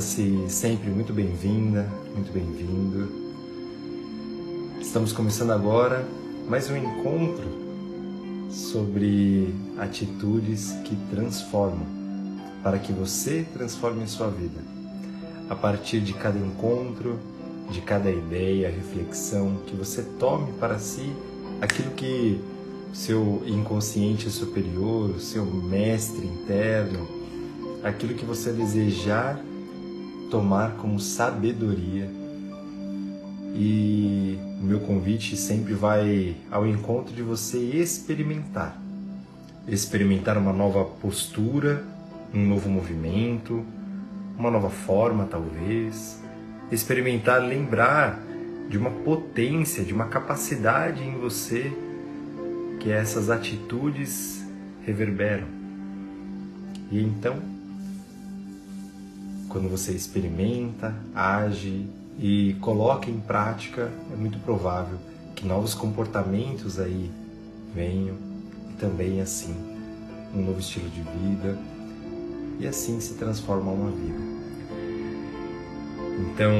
Sinta-se sempre muito bem-vinda, muito bem-vindo. Estamos começando agora mais um encontro sobre atitudes que transformam, para que você transforme sua vida. A partir de cada encontro, de cada ideia, reflexão, que você tome para si aquilo que seu inconsciente superior, seu mestre interno, aquilo que você desejar tomar como sabedoria. E o meu convite sempre vai ao encontro de você experimentar. Experimentar uma nova postura, um novo movimento, uma nova forma, talvez. Experimentar lembrar de uma potência, de uma capacidade em você que essas atitudes reverberam. E então, quando você experimenta, age e coloca em prática, é muito provável que novos comportamentos aí venham e também assim um novo estilo de vida e assim se transforma uma vida. Então,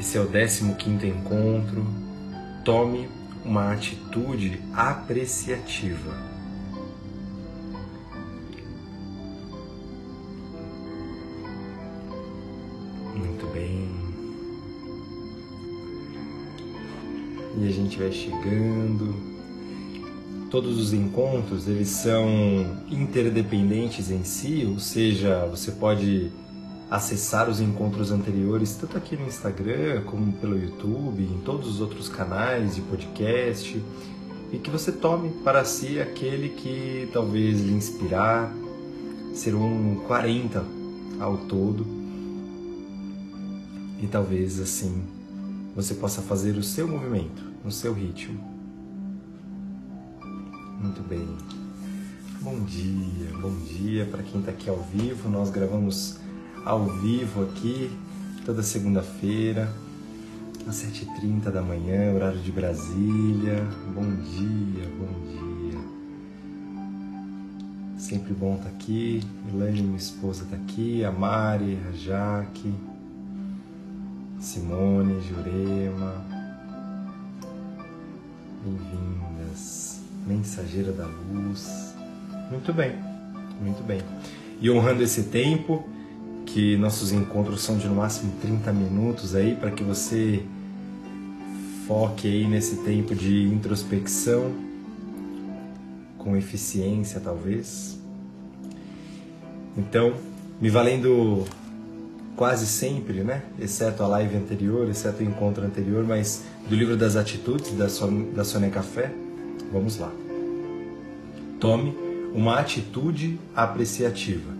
esse é o 15 quinto encontro. Tome uma atitude apreciativa e vai chegando. Todos os encontros eles são interdependentes em si, ou seja, você pode acessar os encontros anteriores tanto aqui no Instagram como pelo YouTube, em todos os outros canais de podcast, e que você tome para si aquele que talvez lhe inspirar, serão 40 ao todo, e talvez assim você possa fazer o seu movimento no seu ritmo. Muito bem. Bom dia, bom dia para quem está aqui ao vivo. Nós gravamos ao vivo aqui toda segunda-feira, às 7h30 da manhã, horário de Brasília. Bom dia, bom dia. Sempre bom estar tá aqui. Elaine, minha esposa, está aqui. A Mari, a Jaque, Simone, Jurema, Bem-vindas, mensageira da luz. Muito bem, muito bem. E honrando esse tempo, que nossos encontros são de no máximo 30 minutos aí, para que você foque aí nesse tempo de introspecção, com eficiência talvez. Então, me valendo quase sempre, né? Exceto a live anterior, exceto o encontro anterior, mas do livro das atitudes da, Son da Café, vamos lá. Tome uma atitude apreciativa.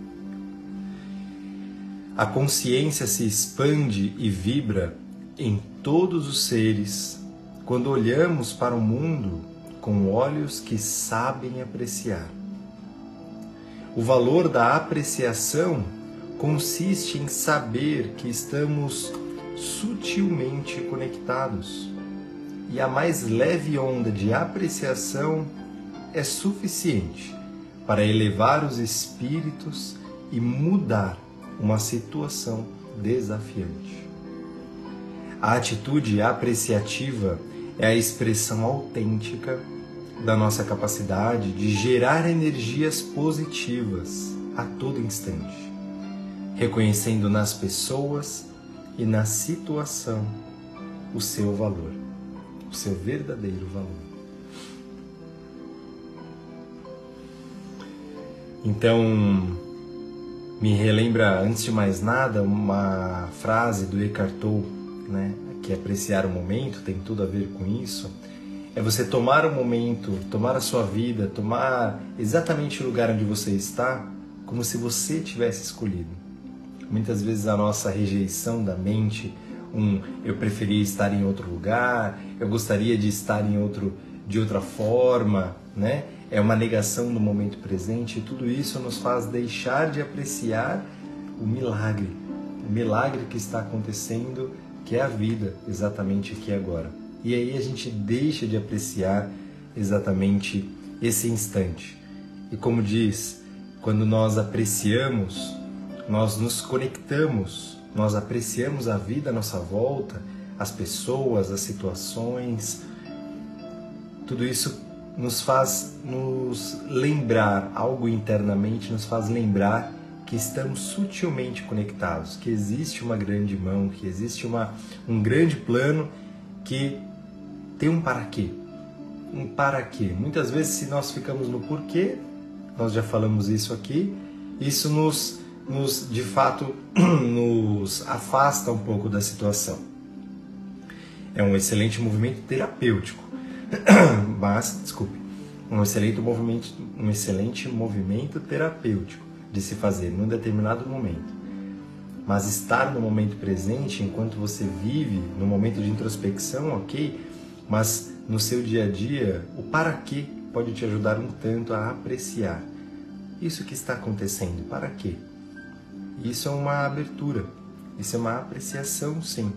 A consciência se expande e vibra em todos os seres quando olhamos para o mundo com olhos que sabem apreciar. O valor da apreciação consiste em saber que estamos sutilmente conectados e a mais leve onda de apreciação é suficiente para elevar os espíritos e mudar uma situação desafiante. A atitude apreciativa é a expressão autêntica da nossa capacidade de gerar energias positivas a todo instante reconhecendo nas pessoas e na situação o seu valor, o seu verdadeiro valor. Então, me relembra, antes de mais nada, uma frase do Eckhart Tolle, né, que é apreciar o momento, tem tudo a ver com isso. É você tomar o momento, tomar a sua vida, tomar exatamente o lugar onde você está, como se você tivesse escolhido. Muitas vezes a nossa rejeição da mente, um eu preferia estar em outro lugar, eu gostaria de estar em outro de outra forma, né? É uma negação do momento presente e tudo isso nos faz deixar de apreciar o milagre, o milagre que está acontecendo, que é a vida exatamente aqui agora. E aí a gente deixa de apreciar exatamente esse instante. E como diz, quando nós apreciamos, nós nos conectamos, nós apreciamos a vida à nossa volta, as pessoas, as situações. Tudo isso nos faz nos lembrar, algo internamente nos faz lembrar que estamos sutilmente conectados, que existe uma grande mão, que existe uma, um grande plano que tem um para quê. Um para quê. Muitas vezes, se nós ficamos no porquê, nós já falamos isso aqui, isso nos, nos de fato, nos afasta um pouco da situação. É um excelente movimento terapêutico, mas, desculpe, um excelente movimento, um excelente movimento terapêutico de se fazer num determinado momento. Mas estar no momento presente, enquanto você vive no momento de introspecção, ok, mas no seu dia a dia, o para quê pode te ajudar um tanto a apreciar isso que está acontecendo, para quê? Isso é uma abertura, isso é uma apreciação, sim.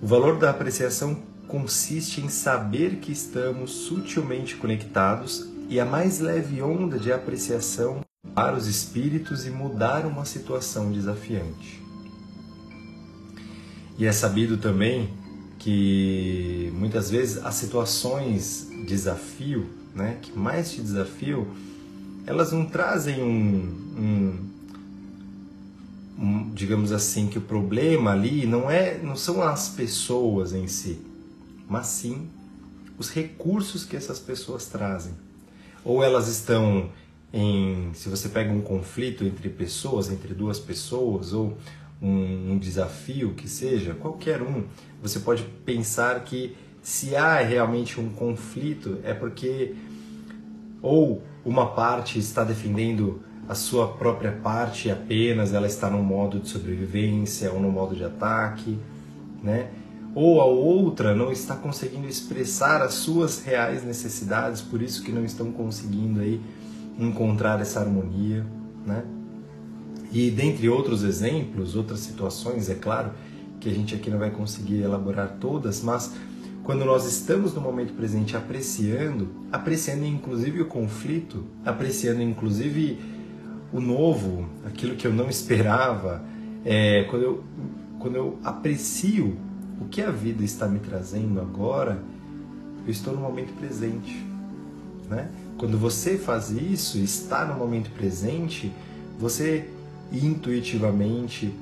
O valor da apreciação consiste em saber que estamos sutilmente conectados e a mais leve onda de apreciação para os espíritos e mudar uma situação desafiante. E é sabido também que muitas vezes as situações desafio, né, que mais te desafiam, elas não trazem um, um, digamos assim, que o problema ali não é, não são as pessoas em si, mas sim os recursos que essas pessoas trazem. Ou elas estão em, se você pega um conflito entre pessoas, entre duas pessoas, ou um, um desafio que seja, qualquer um, você pode pensar que se há realmente um conflito é porque ou uma parte está defendendo a sua própria parte apenas, ela está no modo de sobrevivência ou no modo de ataque, né? Ou a outra não está conseguindo expressar as suas reais necessidades, por isso que não estão conseguindo aí encontrar essa harmonia, né? E dentre outros exemplos, outras situações, é claro que a gente aqui não vai conseguir elaborar todas, mas quando nós estamos no momento presente apreciando, apreciando inclusive o conflito, apreciando inclusive o novo, aquilo que eu não esperava, é, quando, eu, quando eu aprecio o que a vida está me trazendo agora, eu estou no momento presente, né? Quando você faz isso, está no momento presente, você intuitivamente,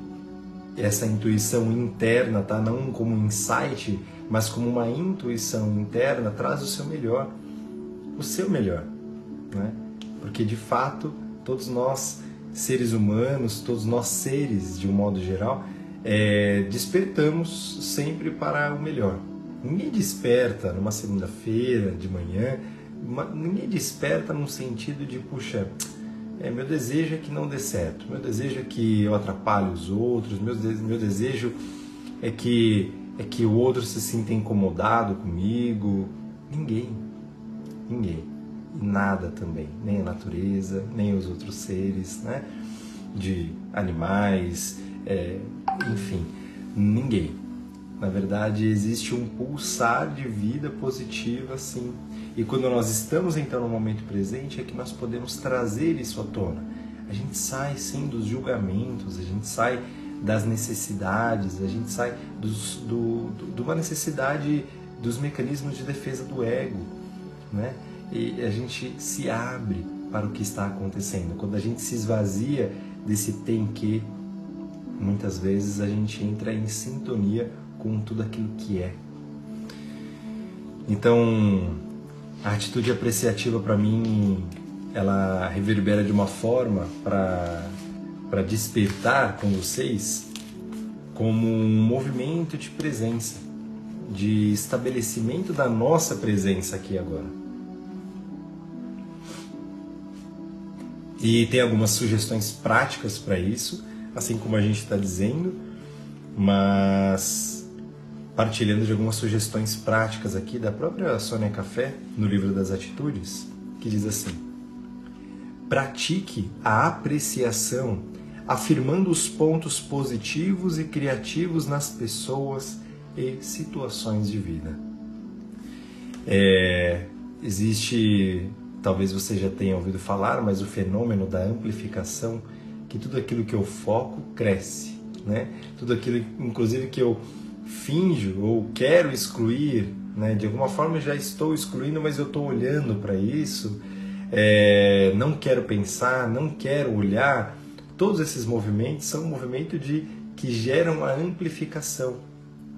essa intuição interna, tá? Não como insight, mas como uma intuição interna, traz o seu melhor, o seu melhor, né? Porque de fato, todos nós seres humanos, todos nós seres de um modo geral, é, despertamos sempre para o melhor. Ninguém desperta numa segunda-feira de manhã ninguém desperta num sentido de, puxa, é, meu desejo é que não dê certo, meu desejo é que eu atrapalhe os outros, meu, meu desejo é que, é que o outro se sinta incomodado comigo. Ninguém, ninguém. E nada também, nem a natureza, nem os outros seres, né? De animais, é, enfim, ninguém. Na verdade, existe um pulsar de vida positiva, sim. E quando nós estamos então no momento presente, é que nós podemos trazer isso à tona. A gente sai sim dos julgamentos, a gente sai das necessidades, a gente sai dos, do, do, de uma necessidade dos mecanismos de defesa do ego, né? E a gente se abre para o que está acontecendo. Quando a gente se esvazia desse tem que, muitas vezes a gente entra em sintonia com tudo aquilo que é. Então, a atitude apreciativa para mim, ela reverbera de uma forma para despertar com vocês como um movimento de presença, de estabelecimento da nossa presença aqui agora. E tem algumas sugestões práticas para isso, assim como a gente está dizendo, mas partilhando de algumas sugestões práticas aqui da própria Sônia Café, no livro das Atitudes, que diz assim: pratique a apreciação, afirmando os pontos positivos e criativos nas pessoas e situações de vida. É, existe talvez você já tenha ouvido falar, mas o fenômeno da amplificação, que tudo aquilo que eu foco cresce, né? Tudo aquilo, inclusive, que eu finjo ou quero excluir, né? De alguma forma eu já estou excluindo, mas eu estou olhando para isso, é, não quero pensar, não quero olhar. Todos esses movimentos são um movimento de que geram a amplificação,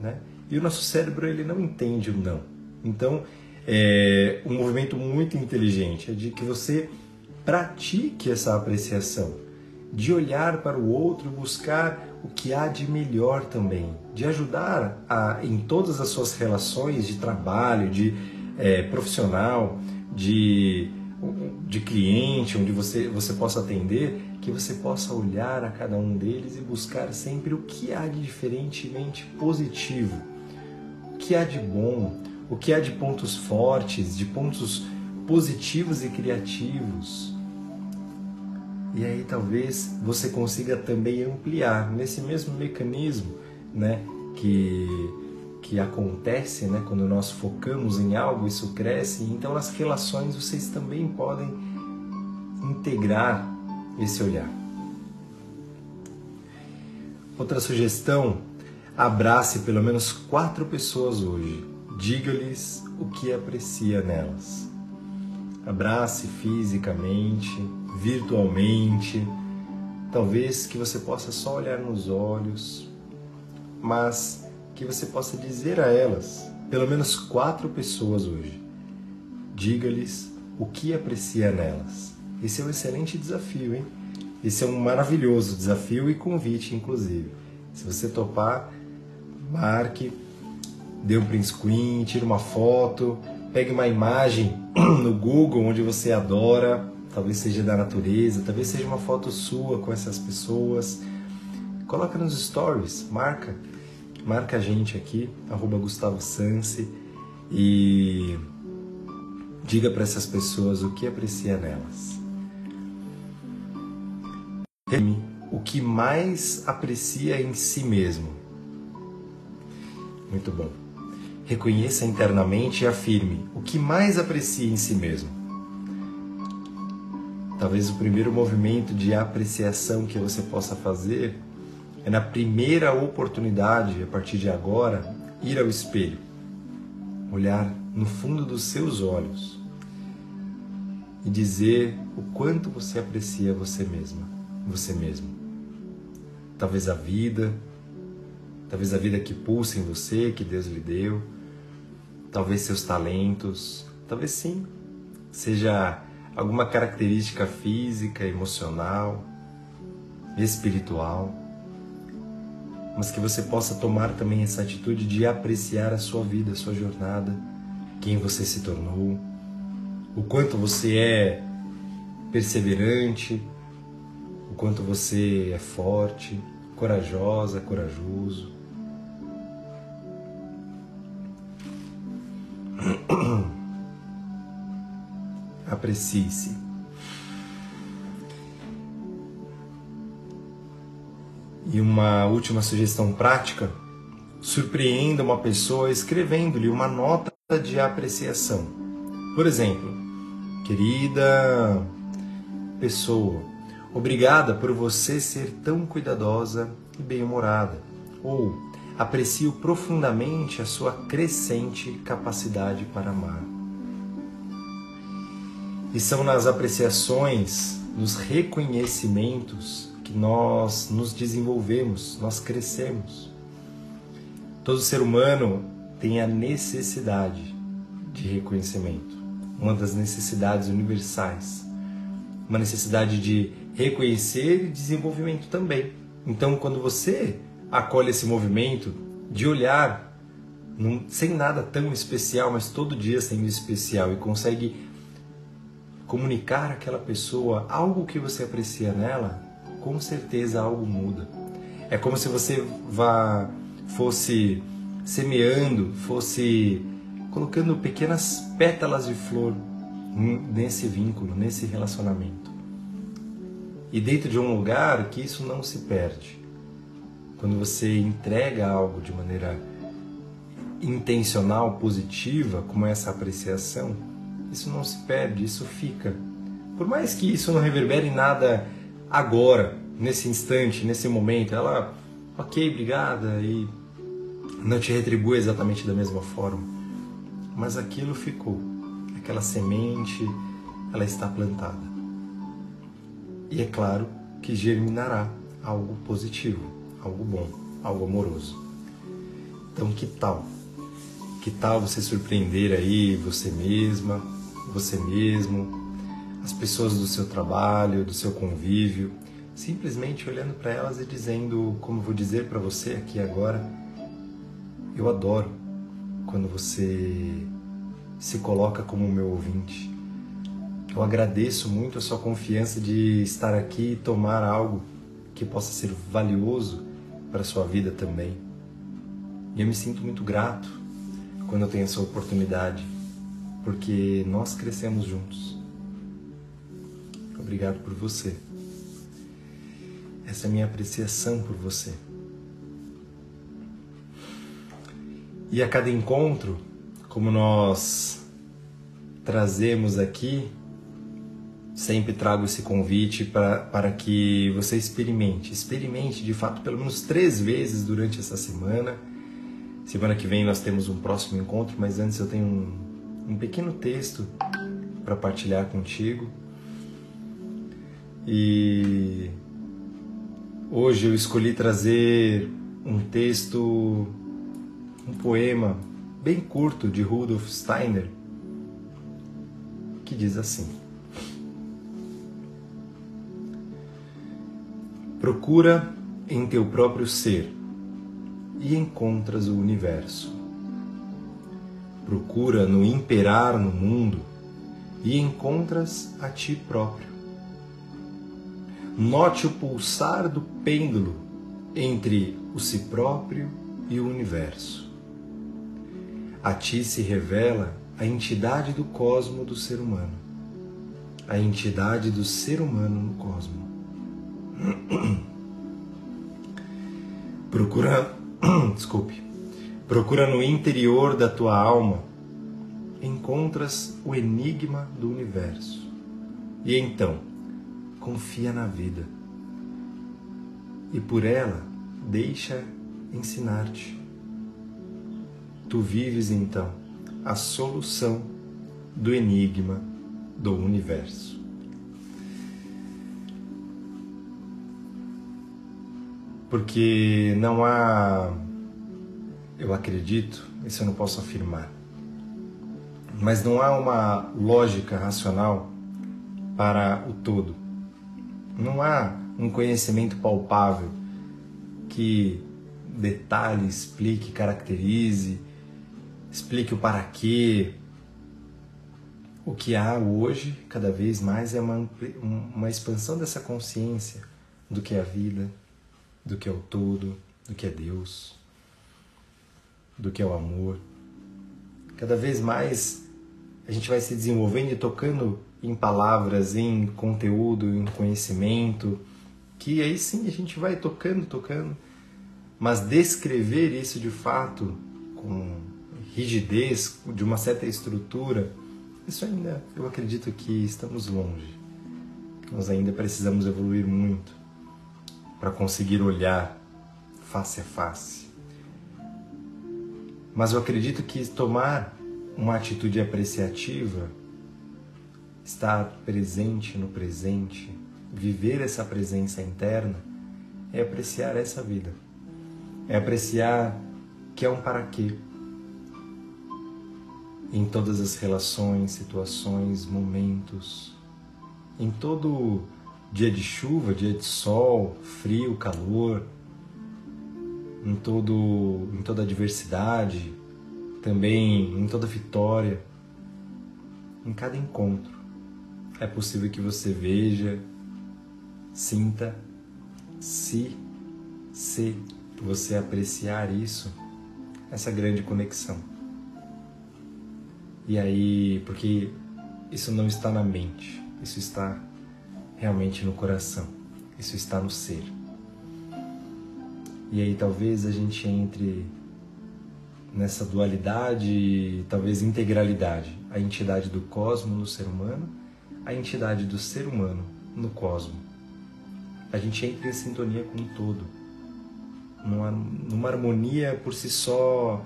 né? E o nosso cérebro ele não entende o não. Então é, um movimento muito inteligente, é de que você pratique essa apreciação, de olhar para o outro, buscar o que há de melhor também, de ajudar a, em todas as suas relações de trabalho, de é, profissional, de, de cliente, onde você, você possa atender, que você possa olhar a cada um deles e buscar sempre o que há de diferentemente positivo, o que há de bom, o que há de pontos fortes, de pontos positivos e criativos. E aí talvez você consiga também ampliar nesse mesmo mecanismo, né, que que acontece, né, quando nós focamos em algo, isso cresce. Então nas relações vocês também podem integrar esse olhar. Outra sugestão: abrace pelo menos quatro pessoas hoje Diga-lhes o que aprecia nelas. Abrace fisicamente, virtualmente, talvez que você possa só olhar nos olhos, mas que você possa dizer a elas, pelo menos quatro pessoas hoje, diga-lhes o que aprecia nelas. Esse é um excelente desafio, hein? Esse é um maravilhoso desafio e convite, inclusive. Se você topar, marque dê um print screen, tire uma foto, pegue uma imagem no Google onde você adora, talvez seja da natureza, talvez seja uma foto sua com essas pessoas. Coloca nos stories, marca, marca a gente aqui, arroba Gustavo Sansi e diga para essas pessoas o que aprecia nelas. O que mais aprecia em si mesmo. Muito bom. Reconheça internamente e afirme o que mais aprecia em si mesmo. Talvez o primeiro movimento de apreciação que você possa fazer é na primeira oportunidade, a partir de agora, ir ao espelho, olhar no fundo dos seus olhos e dizer o quanto você aprecia você mesma, você mesmo. Talvez a vida, talvez a vida que pulsa em você, que Deus lhe deu, talvez seus talentos, talvez sim, seja alguma característica física, emocional, espiritual, mas que você possa tomar também essa atitude de apreciar a sua vida, a sua jornada, quem você se tornou, o quanto você é perseverante, o quanto você é forte, corajosa, corajoso. Aprecie-se. E uma última sugestão prática: surpreenda uma pessoa escrevendo-lhe uma nota de apreciação. Por exemplo, querida pessoa, obrigada por você ser tão cuidadosa e bem-humorada. Ou aprecio profundamente a sua crescente capacidade para amar. E são nas apreciações, nos reconhecimentos que nós nos desenvolvemos, nós crescemos. Todo ser humano tem a necessidade de reconhecimento, uma das necessidades universais, uma necessidade de reconhecer e desenvolvimento também. Então, quando você acolhe esse movimento de olhar num, sem nada tão especial, mas todo dia sendo especial e consegue comunicar àquela pessoa algo que você aprecia nela, com certeza algo muda. É como se você vá fosse semeando, fosse colocando pequenas pétalas de flor nesse vínculo, nesse relacionamento. E dentro de um lugar que isso não se perde quando você entrega algo de maneira intencional, positiva, como essa apreciação, isso não se perde, isso fica. Por mais que isso não reverbere nada agora, nesse instante, nesse momento, ela, ok, obrigada, e não te retribui exatamente da mesma forma, mas aquilo ficou, aquela semente, ela está plantada. E é claro que germinará algo positivo, algo bom, algo amoroso. Então, que tal? Que tal você surpreender aí você mesma, você mesmo, as pessoas do seu trabalho, do seu convívio, simplesmente olhando para elas e dizendo, como vou dizer para você aqui agora, eu adoro quando você se coloca como meu ouvinte. Eu agradeço muito a sua confiança de estar aqui e tomar algo que possa ser valioso para a sua vida também. E eu me sinto muito grato quando eu tenho essa oportunidade, porque nós crescemos juntos. Obrigado por você. Essa é a minha apreciação por você. E a cada encontro, como nós trazemos aqui, sempre trago esse convite para que você experimente. Experimente de fato pelo menos três vezes durante essa semana. Semana que vem nós temos um próximo encontro, mas antes eu tenho um, um pequeno texto para partilhar contigo. E hoje eu escolhi trazer um texto, um poema bem curto de Rudolf Steiner, que diz assim: Procura em teu próprio ser e encontras o universo. Procura no imperar no mundo e encontras a ti próprio. Note o pulsar do pêndulo entre o si próprio e o universo. A ti se revela a entidade do cosmo do ser humano, a entidade do ser humano no cosmo. Procura, desculpe, procura no interior da tua alma, encontras o enigma do universo. E então, confia na vida e por ela deixa ensinar-te. Tu vives então a solução do enigma do universo. Porque não há, eu acredito, isso eu não posso afirmar, mas não há uma lógica racional para o todo. Não há um conhecimento palpável que detalhe, explique, caracterize, explique o para quê. O que há hoje, cada vez mais, é uma, uma expansão dessa consciência do que é a vida, do que é o todo, do que é Deus, do que é o amor. Cada vez mais a gente vai se desenvolvendo e tocando em palavras, em conteúdo, em conhecimento, que aí sim a gente vai tocando, tocando, mas descrever isso de fato com rigidez, de uma certa estrutura, isso ainda eu acredito que estamos longe. Nós ainda precisamos evoluir muito para conseguir olhar face a face. Mas eu acredito que tomar uma atitude apreciativa estar presente no presente, viver essa presença interna, é apreciar essa vida. É apreciar que é um para quê. Em todas as relações, situações, momentos, em todo dia de chuva, dia de sol, frio, calor, em todo em toda adversidade, também em toda vitória, em cada encontro é possível que você veja, sinta, se, se você apreciar isso, essa grande conexão. E aí, porque isso não está na mente, isso está realmente no coração, isso está no ser. E aí talvez a gente entre nessa dualidade, talvez integralidade a entidade do cosmo no ser humano, a entidade do ser humano no cosmo. A gente entra em sintonia com o todo. Numa, numa harmonia por si só,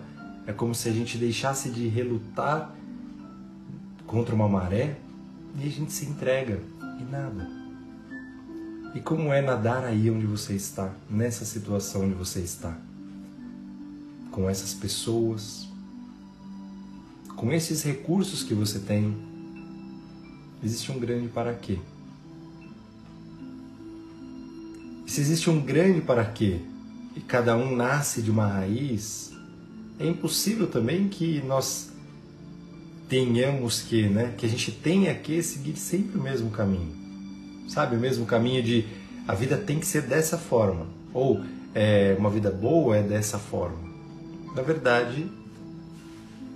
é como se a gente deixasse de relutar contra uma maré e a gente se entrega e nada. E como é nadar aí onde você está, nessa situação onde você está? Com essas pessoas, com esses recursos que você tem, existe um grande para quê? Se existe um grande para quê e cada um nasce de uma raiz, é impossível também que nós tenhamos que, né, que a gente tenha que seguir sempre o mesmo caminho. Sabe, o mesmo caminho de a vida tem que ser dessa forma, ou é, uma vida boa é dessa forma. Na verdade,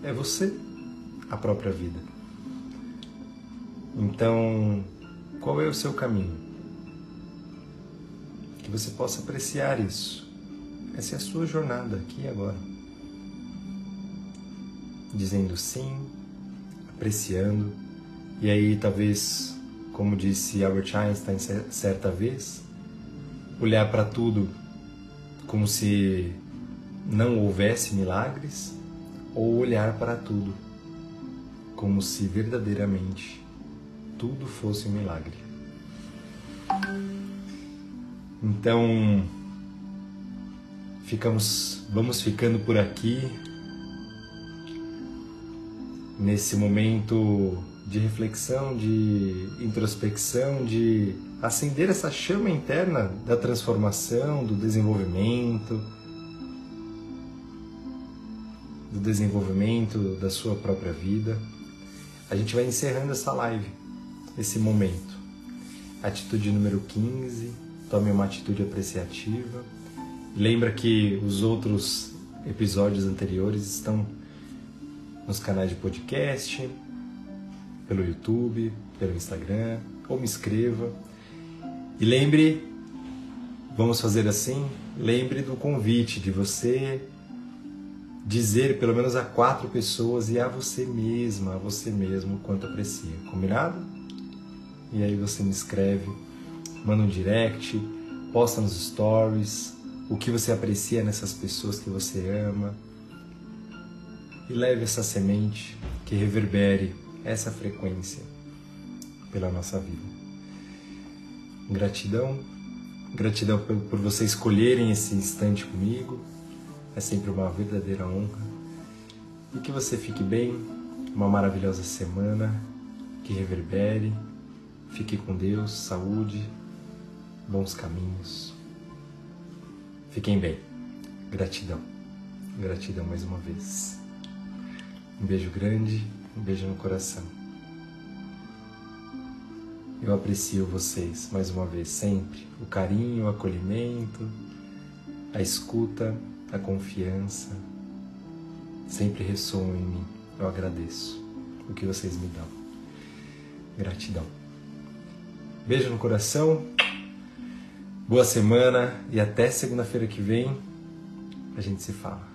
é você a própria vida. Então, qual é o seu caminho? Que você possa apreciar isso. Essa é a sua jornada aqui e agora. Dizendo sim, apreciando. E aí, talvez, como disse Albert Einstein certa vez, olhar para tudo como se não houvesse milagres, ou olhar para tudo como se verdadeiramente tudo fosse um milagre. Então, ficamos, vamos ficando por aqui nesse momento de reflexão, de introspecção, de acender essa chama interna da transformação, do desenvolvimento, do desenvolvimento da sua própria vida. A gente vai encerrando essa live, esse momento. Atitude número 15, tome uma atitude apreciativa. Lembra que os outros episódios anteriores estão nos canais de podcast, pelo YouTube, pelo Instagram, ou me escreva. E lembre, vamos fazer assim, lembre do convite de você dizer pelo menos a quatro pessoas e a você mesma, a você mesmo, quanto aprecia. Combinado? E aí você me escreve, manda um direct, posta nos stories o que você aprecia nessas pessoas que você ama e leve essa semente que reverbere essa frequência pela nossa vida. Gratidão, gratidão por você escolherem esse instante comigo. É sempre uma verdadeira honra. E que você fique bem, uma maravilhosa semana, que reverbere. Fique com Deus, saúde, bons caminhos. Fiquem bem. Gratidão. Gratidão mais uma vez. Um beijo grande, um beijo no coração. Eu aprecio vocês mais uma vez, sempre. O carinho, o acolhimento, a escuta, a confiança. Sempre ressoam em mim. Eu agradeço o que vocês me dão. Gratidão. Beijo no coração. Boa semana e até segunda-feira que vem a gente se fala.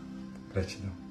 Gratidão.